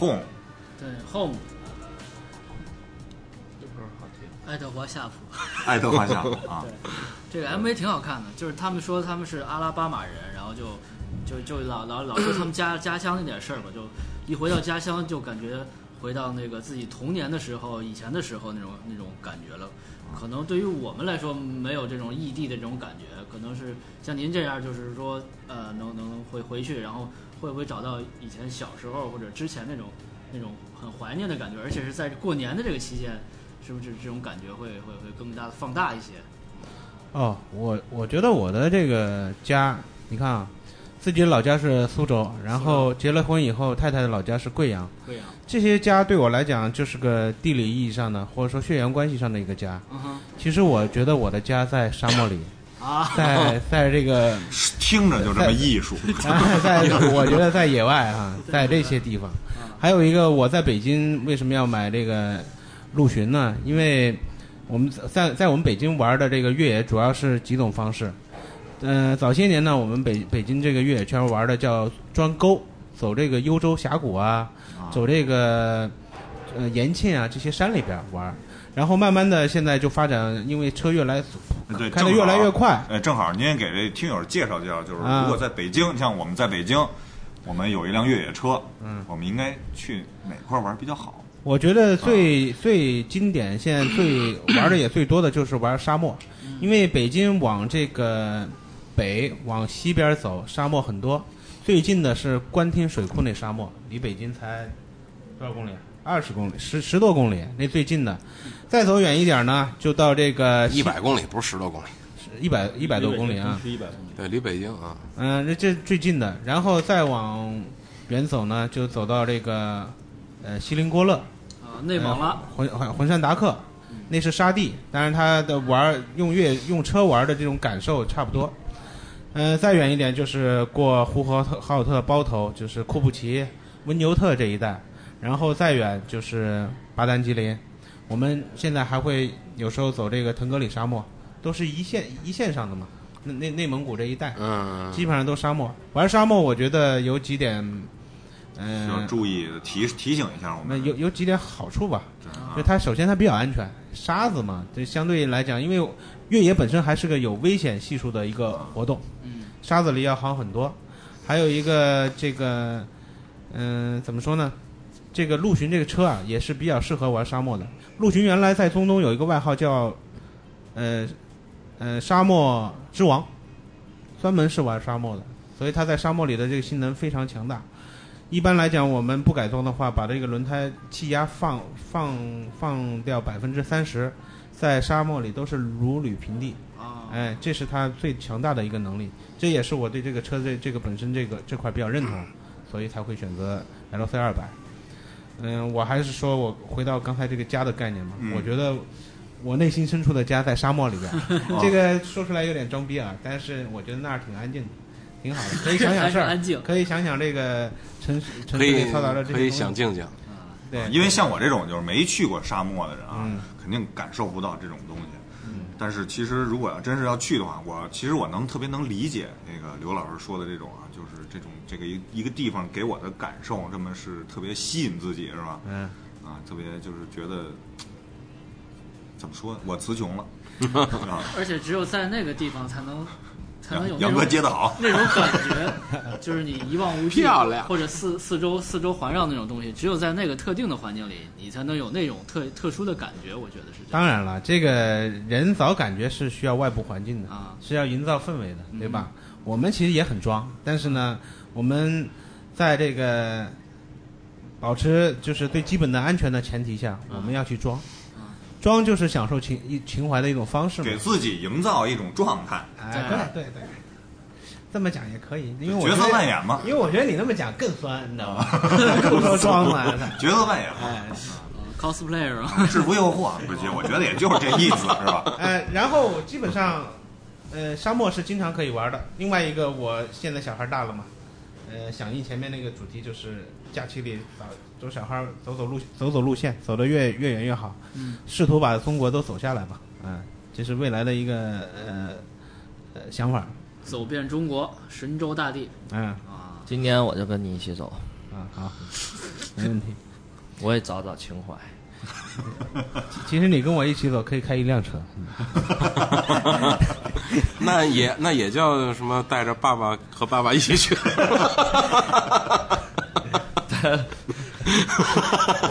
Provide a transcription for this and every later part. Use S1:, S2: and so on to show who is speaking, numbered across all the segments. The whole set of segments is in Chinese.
S1: Home
S2: 对，Home
S3: 这歌好听。
S2: 爱德华夏普，
S1: 爱德华夏普啊，
S2: 这个 MV 挺好看的，就是他们说他们是阿拉巴马人，然后就就就老老老说他们家家乡那点事儿吧，就一回到家乡就感觉回到那个自己童年的时候、以前的时候那种那种感觉了。可能对于我们来说没有这种异地的这种感觉，可能是像您这样，就是说呃能能回回去，然后会不会找到以前小时候或者之前那种那种很怀念的感觉，而且是在过年的这个期间，是不是这种感觉会会会更加的放大一些？
S4: 哦，我我觉得我的这个家，你看啊，自己的老家是苏州，然后结了婚以后，太太的老家是贵阳，
S2: 贵阳，
S4: 这些家对我来讲就是个地理意义上的，或者说血缘关系上的一个家。
S2: 嗯哼，
S4: 其实我觉得我的家在沙漠里，
S2: 啊，
S4: 在在这个，
S1: 听着就这么艺术。
S4: 在我觉得在野外啊，在这些地方。还有一个，我在北京为什么要买这个陆巡呢？因为我们在在我们北京玩的这个越野主要是几种方式。嗯、早些年呢，我们北北京这个越野圈玩的叫钻沟，走这个幽州峡谷啊，走这个呃延庆啊这些山里边玩。然后慢慢的，现在就发展，因为车越来
S1: 对，
S4: 开的越来越快。
S1: 呃，正好您也给这听友介绍介绍，就是
S4: 啊
S1: 如果在北京，像我们在北京，我们有一辆越野车，
S4: 嗯，
S1: 我们应该去哪块玩比较好？
S4: 我觉得最、最经典，现在最玩的也最多的就是玩沙漠，因为北京往这个北往西边走，沙漠很多。最近的是官厅水库那沙漠，离北京才多少公里？二十公里，十十多公里，那最近的。再走远一点呢，就到这个
S3: 一百公里不是十多公里，
S4: 一百一百多公里啊。
S5: 一百公里。
S3: 对，离北京啊，
S4: 嗯，这这最近的，然后再往远走呢，就走到这个呃锡林郭勒。
S2: 啊，内蒙了，
S4: 浑浑浑山达克，那是沙地，但是它的玩儿用越用车玩的这种感受差不多。嗯、再远一点就是过呼和浩特包头，就是库布齐、温牛特这一带，然后再远就是巴丹吉林。我们现在还会有时候走这个腾格里沙漠，都是一线一线上的嘛。那内内蒙古这一带，
S3: 嗯，
S4: 基本上都沙漠。玩沙漠，我觉得有几点，嗯、
S1: 需要注意提提醒一下我们。
S4: 那有有几点好处吧？
S1: 啊
S4: 就它首先它比较安全，沙子嘛，就相对来讲，因为越野本身还是个有危险系数的一个活动，
S2: 嗯，
S4: 沙子里要好很多。还有一个这个，嗯、怎么说呢？这个陆巡这个车啊，也是比较适合玩沙漠的。陆巡原来在中东有一个外号叫，呃，呃，沙漠之王，专门是玩沙漠的，所以它在沙漠里的这个性能非常强大。一般来讲，我们不改装的话，把这个轮胎气压放放放掉百分之三十，在沙漠里都是如履平地。
S2: 啊，
S4: 哎，这是它最强大的一个能力，这也是我对这个车这这个本身这个这块比较认同，所以才会选择 LC 二百。嗯，我还是说我回到刚才这个家的概念嘛，
S1: 嗯。
S4: 我觉得我内心深处的家在沙漠里边，这个说出来有点装逼啊，但是我觉得那儿挺安静的，挺好的，可以想想事儿，
S2: 安静
S4: 可以想想这个城市城
S3: 可以
S4: 市里嘈杂的这些
S3: 可以想静静，
S4: 对，
S1: 因为像我这种就是没去过沙漠的人啊，
S4: 嗯
S1: 肯定感受不到这种东西。但是其实如果要真是要去的话，我其实我能特别能理解那个刘老师说的这种啊，就是这种这个一一个地方给我的感受，这么是特别吸引自己是吧？
S4: 嗯。
S1: 啊，特别就是觉得怎么说，我词穷了 啊。
S2: 而且只有在那个地方才能才能有那
S1: 杨哥
S2: 种
S1: 接的好，
S2: 那种感觉，就是你一望无际，
S3: 漂亮
S2: 或者四四周四周环绕那种东西，只有在那个特定的环境里，你才能有那种特特殊的感觉。我觉得是这样。
S4: 当然了，这个人找感觉是需要外部环境的
S2: 啊
S4: 是要营造氛围的，对吧？我们其实也很装，但是呢，我们在这个保持就是最基本的安全的前提下，我们要去装。装就是享受情一情怀的一种方式嘛
S1: 给。自己营造一种状态，
S4: 哎，
S2: 对
S4: 对对对，这么讲也可以，因为我
S1: 角色扮演嘛，
S4: 因为我觉得你那么讲更酸，你知道吗？更说装嘛。
S1: 角色扮演嘛，
S4: 哎，
S2: 呃 cosplayer 啊，
S1: 制服诱惑，不行，我觉得也就是这意思，是吧？
S4: 哎，然后基本上，呃，沙漠是经常可以玩的。另外一个，我现在小孩大了嘛，呃，响应前面那个主题就是假期里找走小孩走走路走走路线，走得越越远越好，
S2: 嗯，
S4: 试图把中国都走下来吧，嗯、这是未来的一个呃呃想法，
S2: 走遍中国神州大地
S4: 嗯、
S2: 啊，
S6: 今年我就跟你一起走，
S4: 啊，好，没问题。
S5: 我也找找情怀。
S4: 其实你跟我一起走，可以开一辆车。
S3: 那也那也叫什么？带着爸爸和爸爸一起去。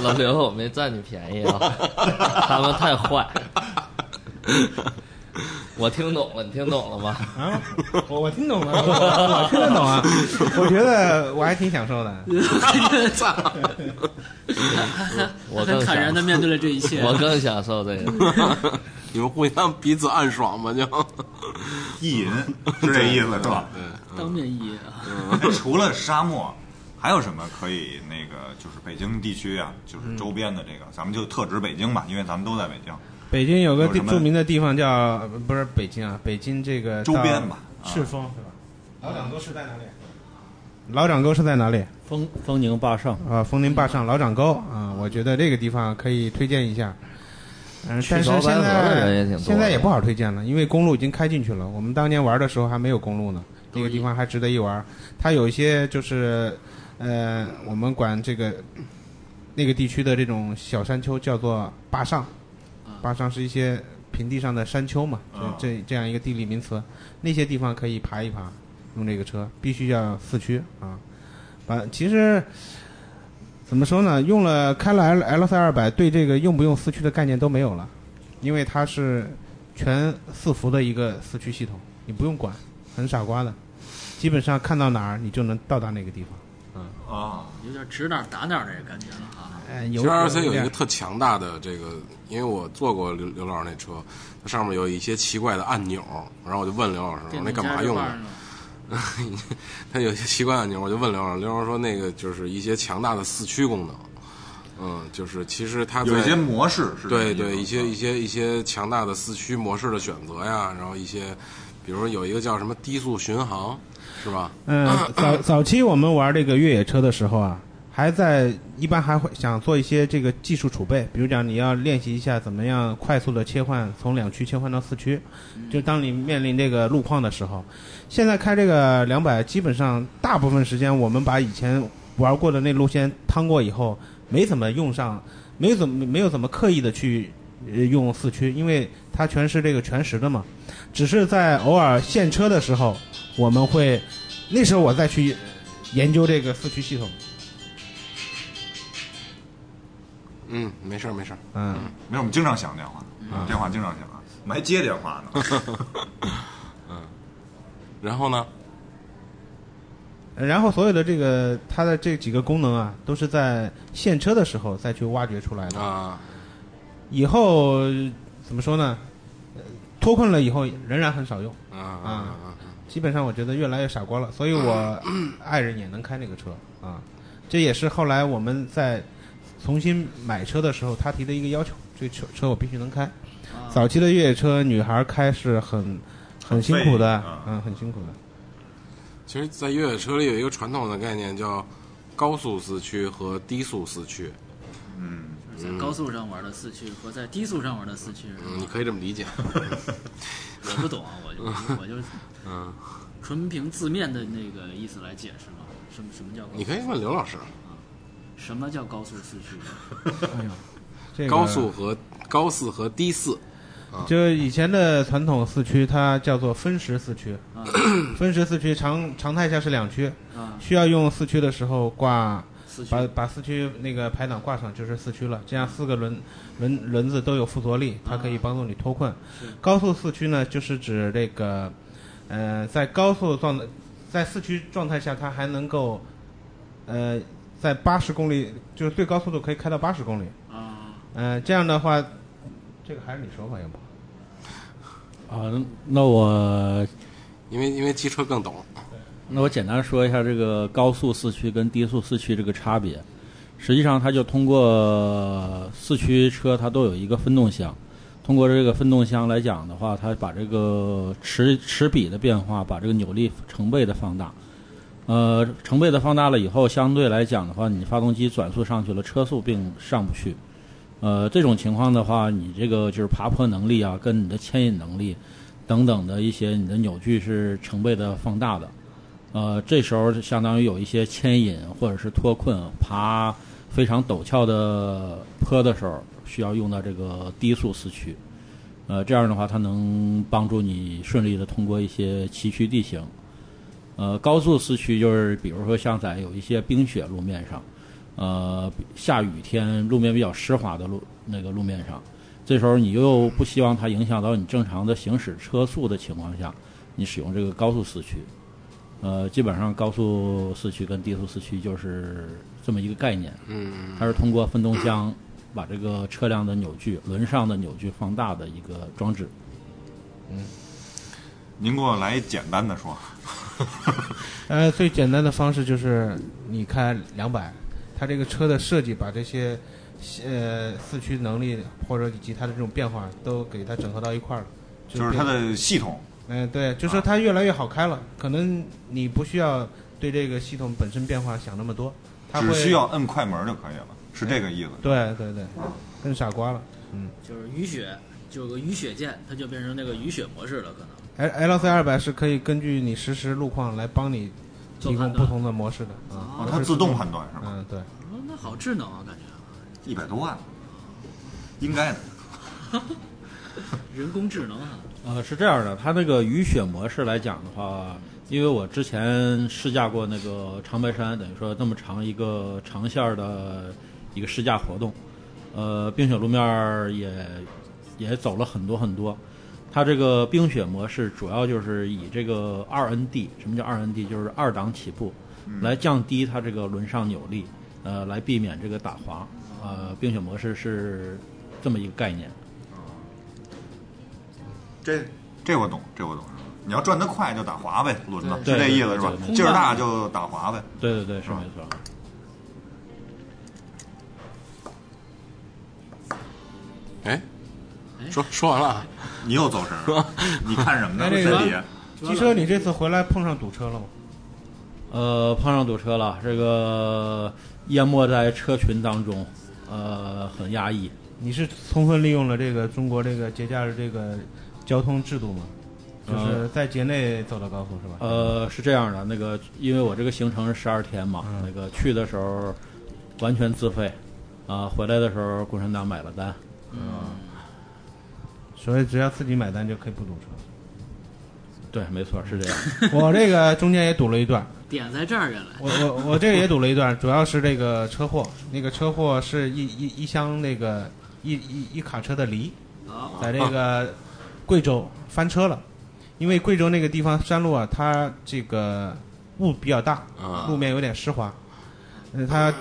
S5: 老刘，我没占你便宜啊，他们太坏。我听懂了，你听懂了吗？
S4: 啊，我我听懂了，我我听得懂啊。我觉得我还挺享受的。
S5: 我 更
S2: 很坦然的，面对了这一切。
S5: 我更享受这个。
S3: 你们互相彼此暗爽吧，就。
S1: 意淫是这意思是吧？
S2: 对当面意淫啊，
S1: 哎除了沙漠，还有什么可以那个就是北京地区啊，就是周边的这个，咱们就特指北京吧，因为咱们都在北京。
S4: 北京有个
S1: 地
S4: 著名的地方叫不是北京啊，北京这个
S1: 周边吧
S4: 赤峰是吧？老掌沟是在哪里？老掌沟是在哪里？
S6: 丰丰宁坝上，
S4: 啊，丰宁坝上老掌沟啊，我觉得这个地方可以推荐一下。嗯，但是现在现在也不好推荐了，因为公路已经开进去了。我们当年玩的时候还没有公路呢，那个地方还值得一玩。它有一些就是，呃，我们管这个那个地区的这种小山丘叫做坝上，坝上是一些平地上的山丘嘛，
S1: 啊
S4: 这这这样一个地理名词。那些地方可以爬一爬，用这个车必须要四驱啊。把其实怎么说呢？用了开了 L L C 二百，对这个用不用四驱的概念都没有了，因为它是全四伏的一个四驱系统，你不用管，很傻瓜的，基本上看到哪儿你就能到达那个地方。
S1: 啊，
S2: 有点指哪儿打哪儿那个感觉了
S3: 其
S4: 有
S3: 实 R C 有一个特强大的这个，因为我坐过刘刘老师那车，它上面有一些奇怪的按钮，然后我就问刘老师，我说那干嘛用的？它有些奇怪按钮，我就问刘老师，刘老师说那个就是一些强大的四驱功能，嗯，就是其实它
S1: 有一些模式是
S3: 对对，一些一些一些强大的四驱模式的选择呀，然后一些，比如说有一个叫什么低速巡航，是吧？
S4: 嗯，早早期我们玩这个越野车的时候啊，还在一般还会想做一些这个技术储备，比如讲你要练习一下怎么样快速的切换从两驱切换到四驱，就当你面临这个路况的时候，现在开这个两百，基本上大部分时间我们把以前玩过的那路线趟过以后，没怎么用上，没怎么没有怎么刻意的去呃用四驱，因为它全是这个全时的嘛，只是在偶尔现车的时候，我们会那时候我再去研究这个四驱系统，
S3: 嗯，没事儿没事儿。
S4: 嗯，
S1: 没有，我们经常响电话，电话经常响，我们还接电话呢。
S3: 嗯然后呢？
S4: 然后所有的这个它的这几个功能啊，都是在现车的时候再去挖掘出来的。
S3: 啊，
S4: 以后呃怎么说呢？呃脱困了以后仍然很少用，
S3: 啊啊啊！
S4: 基本上我觉得越来越傻瓜了，所以我爱人也能开那个车啊。这也是后来我们在重新买车的时候他提的一个要求，这车车我必须能开。
S2: 啊
S4: 早期的越野车女孩开是很很辛苦的
S1: 啊，
S4: 嗯，很辛苦的。
S3: 其实，在越野车里有一个传统的概念叫高速四驱和低速四驱。
S1: 嗯，
S2: 在高速上玩的四驱和在低速上玩的四驱，
S3: 嗯，你可以这么理解。
S2: 我不懂啊，我就我就
S3: 嗯，
S2: 纯凭字面的那个意思来解释嘛。什么什么叫高
S3: 你可以问刘老师，
S2: 什么叫高速四驱？
S4: 哎呦，这个
S3: 高速和高四和低四。
S4: 就以前的传统四驱，它叫做分时四驱。
S2: 啊
S4: 分时四驱常常态下是两驱，
S2: 啊，
S4: 需要用四驱的时候挂
S2: 四驱
S4: 把把四驱那个排档挂上就是四驱了，这样四个轮轮轮子都有附着力，它可以帮助你脱困。
S2: 是
S4: 高速四驱呢，就是指这个，呃，在高速状态，在四驱状态下，它还能够，呃，在八十公里，就是最高速度可以开到八十公里。
S2: 啊，
S4: 呃，这样的话，这个还是你说吧，要不？
S6: 啊，那我
S3: 因为因为机车更懂。
S6: 那我简单说一下这个高速四驱跟低速四驱这个差别。实际上，它就通过四驱车，它都有一个分动箱。通过这个分动箱来讲的话，它把这个齿齿比的变化，把这个扭力成倍的放大。呃，成倍的放大了以后，相对来讲的话，你发动机转速上去了，车速并上不去。呃，这种情况的话，你这个就是爬坡能力啊，跟你的牵引能力等等的一些你的扭矩是成倍的放大的。呃，这时候相当于有一些牵引或者是脱困、爬非常陡峭的坡的时候，需要用到这个低速四驱。呃，这样的话，它能帮助你顺利的通过一些崎岖地形。呃，高速四驱就是比如说像在有一些冰雪路面上，呃，下雨天路面比较湿滑的路那个路面上，这时候你又不希望它影响到你正常的行驶车速的情况下，你使用这个高速四驱。呃，基本上高速四驱跟低速四驱就是这么一个概念。
S3: 嗯，
S6: 它是通过分动箱把这个车辆的扭矩、轮上的扭矩放大的一个装置。
S1: 嗯您给我来一简单的说，
S4: 呃，最简单的方式就是你开两百，它这个车的设计把这些呃四驱能力或者以及它的这种变化都给它整合到一块儿了，
S1: 就是它的系统，
S4: 嗯、对，就说它越来越好开了，可能你不需要对这个系统本身变化想那么多，它会
S1: 只需要摁快门就可以了，是这个意思。
S4: 对对对，更傻瓜了。嗯
S2: 就是雨雪，就有个雨雪键，它就变成那个雨雪模式了，可能。
S4: ，L L C 二百是可以根据你实时路况来帮你提供不同的模式的啊。
S1: 哦，它自动判断是吧？
S4: 嗯，对，
S2: 哦，那好智能啊，感觉
S1: 一百多万，应该的。
S2: 人工智能啊。
S6: 呃，是这样的，它那个雨雪模式来讲的话，因为我之前试驾过那个长白山，等于说那么长一个长线的一个试驾活动，呃，冰雪路面也也走了很多很多。它这个冰雪模式主要就是以这个二 ND，什么叫二 ND？就是二档起步，来降低它这个轮上扭力，呃，来避免这个打滑。呃，冰雪模式是这么一个概念。
S1: 这这我懂，这我懂。你要转得快就打滑呗，轮子是这意思是吧劲儿大就打滑呗。
S6: 对对对，是
S1: 啊
S6: 没错。
S3: 说说完了啊，
S1: 你又走神了，你看什么呢？
S4: 那这个
S1: 这里
S4: 机车你这次回来碰上堵车了吗？
S6: 呃，碰上堵车了，这个淹没在车群当中，呃，很压抑。
S4: 你是充分利用了这个中国这个节假日这个交通制度吗？就是在节内走的高速是吧？
S6: 呃，是这样的，那个因为我这个行程是十二天嘛，
S4: 嗯
S6: 那个去的时候完全自费，啊、回来的时候共产党买了单。
S4: 所以只要自己买单就可以不堵车。
S6: 对，没错，是这样。
S4: 我这个中间也堵了一段，
S2: 点在这儿原来。
S4: 我我我这个也堵了一段，主要是这个车祸，那个车祸是一一一箱那个一一一卡车的梨，
S2: 啊，
S4: 在这个贵州翻车了，因为贵州那个地方山路啊，它这个雾比较大，
S3: 啊
S4: 路面有点湿滑，呃，它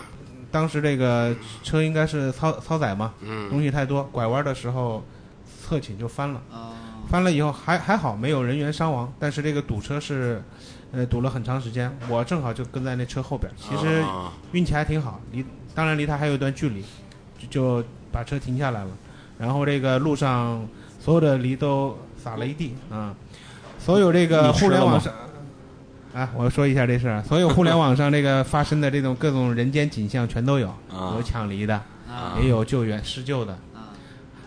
S4: 当时这个车应该是超超载嘛，
S3: 嗯
S4: 东西太多，拐弯的时候侧倾就翻了。
S2: 啊，
S4: 翻了以后还还好没有人员伤亡，但是这个堵车是，呃，堵了很长时间。我正好就跟在那车后边，其实
S3: 啊
S4: 运气还挺好，离当然离他还有一段距离，就就把车停下来了。然后这个路上所有的梨都撒了一地啊，所有这个互联网上。啊，我说一下这事儿，所有互联网上这个发生的这种各种人间景象全都有，
S3: 啊
S4: 有抢梨的，
S2: 啊
S4: 也有救援施救的，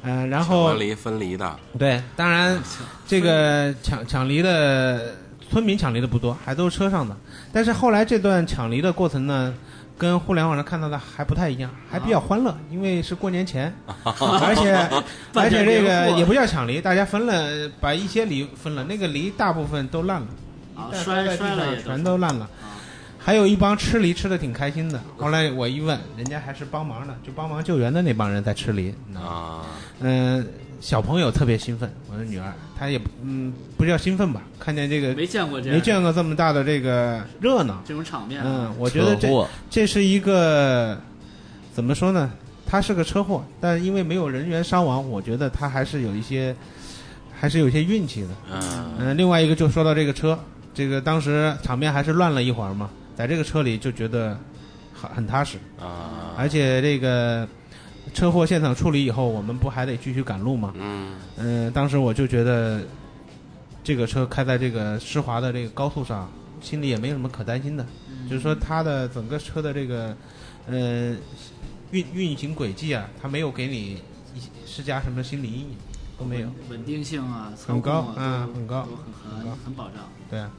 S2: 啊，
S4: 嗯、然后
S3: 分离分离的，
S4: 对，当然，这个抢抢梨的村民抢梨的不多，还都是车上的。但是后来这段抢梨的过程呢，跟互联网上看到的还不太一样，还比较欢乐，因为是过年前，而且 而且这个也不叫抢梨，大家分了，把一些梨分了，那个梨大部分都烂了，
S2: 啊摔摔了也
S4: 全都烂了。
S2: 啊
S4: 还有一帮吃梨吃的挺开心的，后来我一问，人家还是帮忙的，就帮忙救援的那帮人在吃梨。
S3: 啊，
S4: 嗯、小朋友特别兴奋，我的女儿，她也不嗯不叫兴奋吧，看见这个
S2: 没见过这样。
S4: 没见过这么大的这个热闹，
S2: 这种场面啊，
S4: 嗯，我觉得这这是一个怎么说呢？它是个车祸，但因为没有人员伤亡，我觉得它还是有一些还是有一些运气的。
S3: 嗯。
S4: 嗯、另外一个就说到这个车，这个当时场面还是乱了一会儿嘛，在这个车里就觉得很很踏实，
S3: 啊，
S4: 而且这个车祸现场处理以后，我们不还得继续赶路吗？
S3: 嗯
S4: 嗯、当时我就觉得这个车开在这个湿滑的这个高速上，心里也没有什么可担心的，就是说它的整个车的这个呃运运行轨迹啊，它没有给你施加什么心理阴影，都没有。
S2: 稳稳定性啊，
S4: 很高
S2: 啊，
S4: 很高
S2: 很
S4: 很高
S2: 很很保障。
S4: 对啊，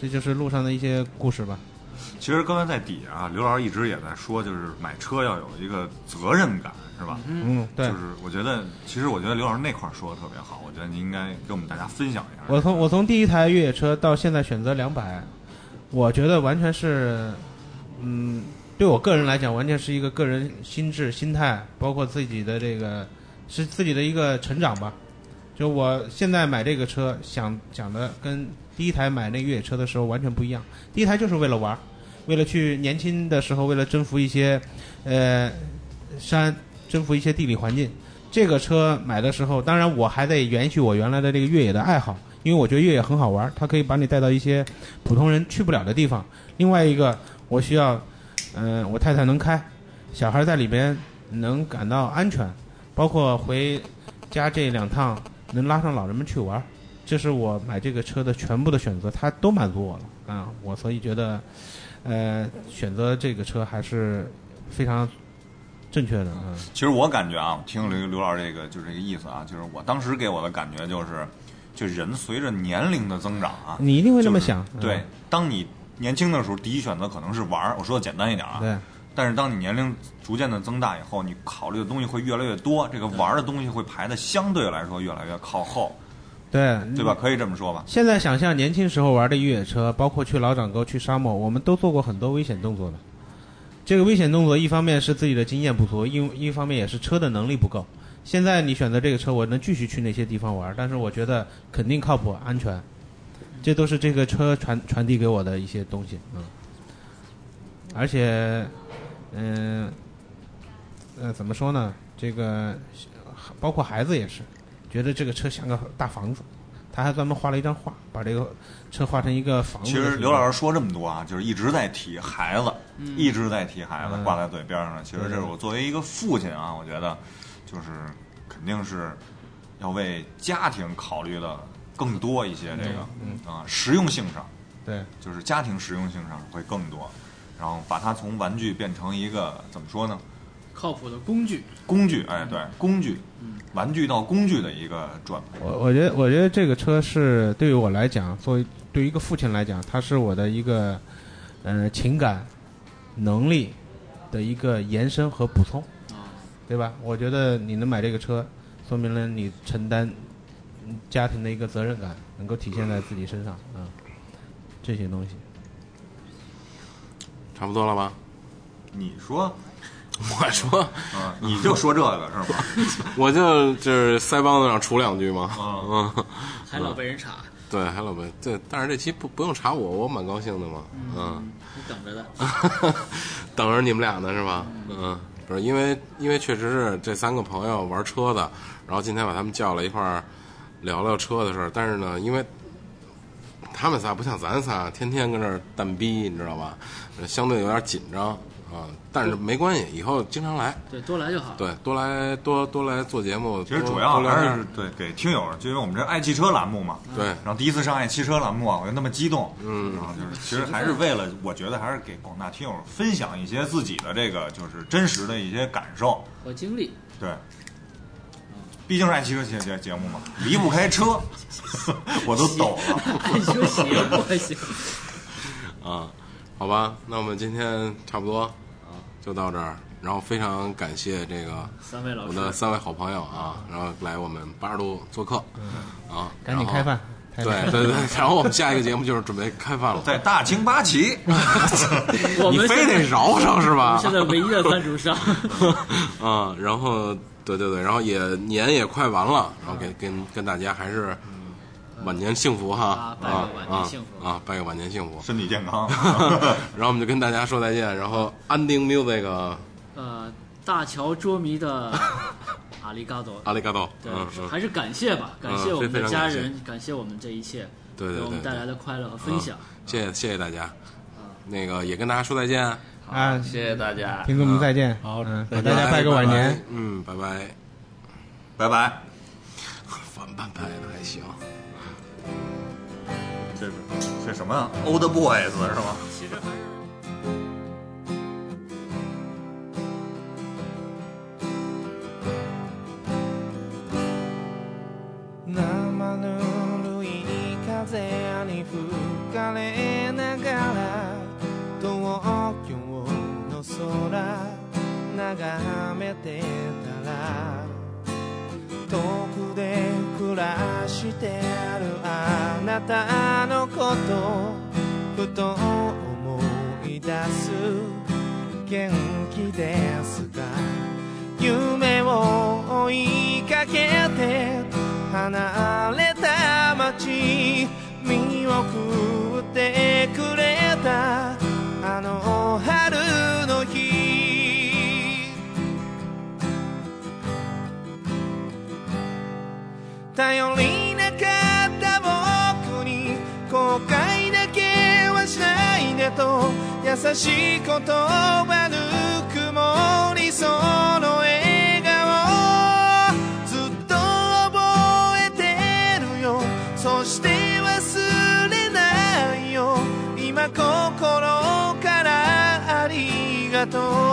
S4: 这就是路上的一些故事吧。
S1: 其实刚才在底下啊，刘老师一直也在说，就是买车要有一个责任感，是吧？
S4: 嗯，对
S1: 就。是我觉得，其实我觉得刘老师那块儿说的特别好，我觉得您应该跟我们大家分享一下。
S4: 我从我从第一台越野车到现在选择两百，我觉得完全是，嗯，对我个人来讲，完全是一个个人心智、心态，包括自己的这个是自己的一个成长吧。就我现在买这个车，想讲的跟第一台买那越野车的时候完全不一样。第一台就是为了玩儿，为了去年轻的时候，为了征服一些呃山，征服一些地理环境。这个车买的时候，当然我还得延续我原来的这个越野的爱好，因为我觉得越野很好玩，它可以把你带到一些普通人去不了的地方。另外一个，我需要，嗯、我太太能开，小孩在里边能感到安全，包括回家这两趟能拉上老人们去玩，这是我买这个车的全部的选择，它都满足我了啊！我所以觉得，呃，选择这个车还是非常正确的，嗯。
S1: 其实我感觉啊，我听刘刘老师这个就是这个意思啊，就是我当时给我的感觉就是，就人随着年龄的增长啊，
S4: 你一定会这么
S1: 就是
S4: 想，嗯
S1: 对，当你年轻的时候，第一选择可能是玩儿，我说的简单一点啊。
S4: 对。
S1: 但是当你年龄逐渐的增大以后，你考虑的东西会越来越多，这个玩儿的东西会排的相对来说越来越靠后，
S4: 对
S1: 对吧？可以这么说吧？
S4: 现在想象年轻时候玩的越野车，包括去老掌沟、去沙漠，我们都做过很多危险动作的。这个危险动作，一方面是自己的经验不足，一一方面也是车的能力不够。现在你选择这个车，我能继续去那些地方玩，但是我觉得肯定靠谱、安全，这都是这个车传传递给我的一些东西。嗯，而且，嗯、呃，怎么说呢？这个包括孩子也是，觉得这个车像个大房子，他还专门画了一张画，把这个车画成一个房子
S1: 其。实刘老师说这么多啊，就是一直在提孩子，一直在提孩子，
S4: 嗯
S1: 挂在嘴边上的。其实这是我作为一个父亲啊，我觉得就是肯定是要为家庭考虑的更多一些，这个
S4: 嗯
S1: 啊实用性上，
S4: 对，
S1: 就是家庭实用性上会更多，然后把它从玩具变成一个怎么说呢？
S2: 靠谱的工具。
S1: 工具，哎，对，工具，玩具到工具的一个转变。
S4: 我我觉得我觉得这个车是对于我来讲，作为对于一个父亲来讲，它是我的一个呃情感能力的一个延伸和补充，
S2: 啊，
S4: 对吧？我觉得你能买这个车，说明了你承担嗯家庭的一个责任感，能够体现在自己身上啊、这些东西。
S3: 差不多了吧？
S1: 你说，
S3: 我说，
S1: 啊，你就说这个是吧？
S3: 我就就是腮帮子上杵两句嘛。
S1: 啊，
S3: 嗯，
S2: 还老被人查，
S3: 对，还老被对但是这期不不用查我，我蛮高兴的嘛。嗯，
S2: 你等着的。
S3: 等着你们俩呢是吧？嗯，不是因为因为确实是这三个朋友玩车的，然后今天把他们叫来一块儿聊聊车的事儿。但是呢，因为他们仨不像咱仨天天跟这儿蛋逼，你知道吧？呃相对有点紧张啊。但是没关系，以后经常来，
S2: 对，多来就好。
S3: 对，多来多多来做节目。
S1: 其实主要还是对给听友，就因为我们这爱汽车栏目嘛，
S3: 对
S1: 然后第一次上爱汽车栏目啊，我就那么激动，
S3: 嗯
S1: 然后就是其实还是为了，我觉得还是给广大听友分享一些自己的这个就是真实的一些感受，
S2: 和经历。
S1: 对，毕竟是爱汽车节节节目嘛，离不开车，我都抖了。
S2: 爱车行不还行？
S3: 啊，好吧，那我们今天差不多啊，就到这儿。然后非常感谢这个
S2: 三位老
S3: 我的，三位好朋友啊，然后来我们八十度做客啊，
S4: 赶紧开饭。
S3: 对对对，然后我们下一个节目就是准备开饭了。
S1: 在大清八旗，
S3: 你非得饶上是吧？
S2: 现在唯一的赞助商。
S3: 啊，然后对对对，然后也年也快完了，然后给跟跟大家还是晚年幸福哈
S2: 啊拜个
S3: 啊
S2: 晚年幸福
S3: 啊啊，拜个晚年幸福。
S1: 身体健康。
S3: 然后我们就跟大家说再见，然后 ending music
S2: 呃，大乔捉迷的 阿里嘎多。
S3: 阿里嘎多，
S2: 对还是感谢吧，感谢
S3: 嗯
S2: 我们的家人，感谢我们这一切
S3: 对对对对
S2: 给我们带来的快乐和分享。
S3: 谢谢谢谢大家，那个也跟大家说再见，
S4: 啊，
S5: 谢谢大家。
S4: 听众们再见。
S6: 好
S4: 大家拜个晚年。
S3: 拜拜，嗯，拜拜，
S1: 拜拜。
S3: 反半拍的还行。
S1: 是什么 Old Boys 是吗？
S7: てたら遠くで暮らしてるあなたのことふと思い出す元気ですか？夢を追いかけて離れた街見送ってくれたあの春の日。頼りなかった後悔だけはしないでと優しい言葉ぬくもりその笑顔ずっと覚えてるよ。そして忘れないよ。今心からありがとう。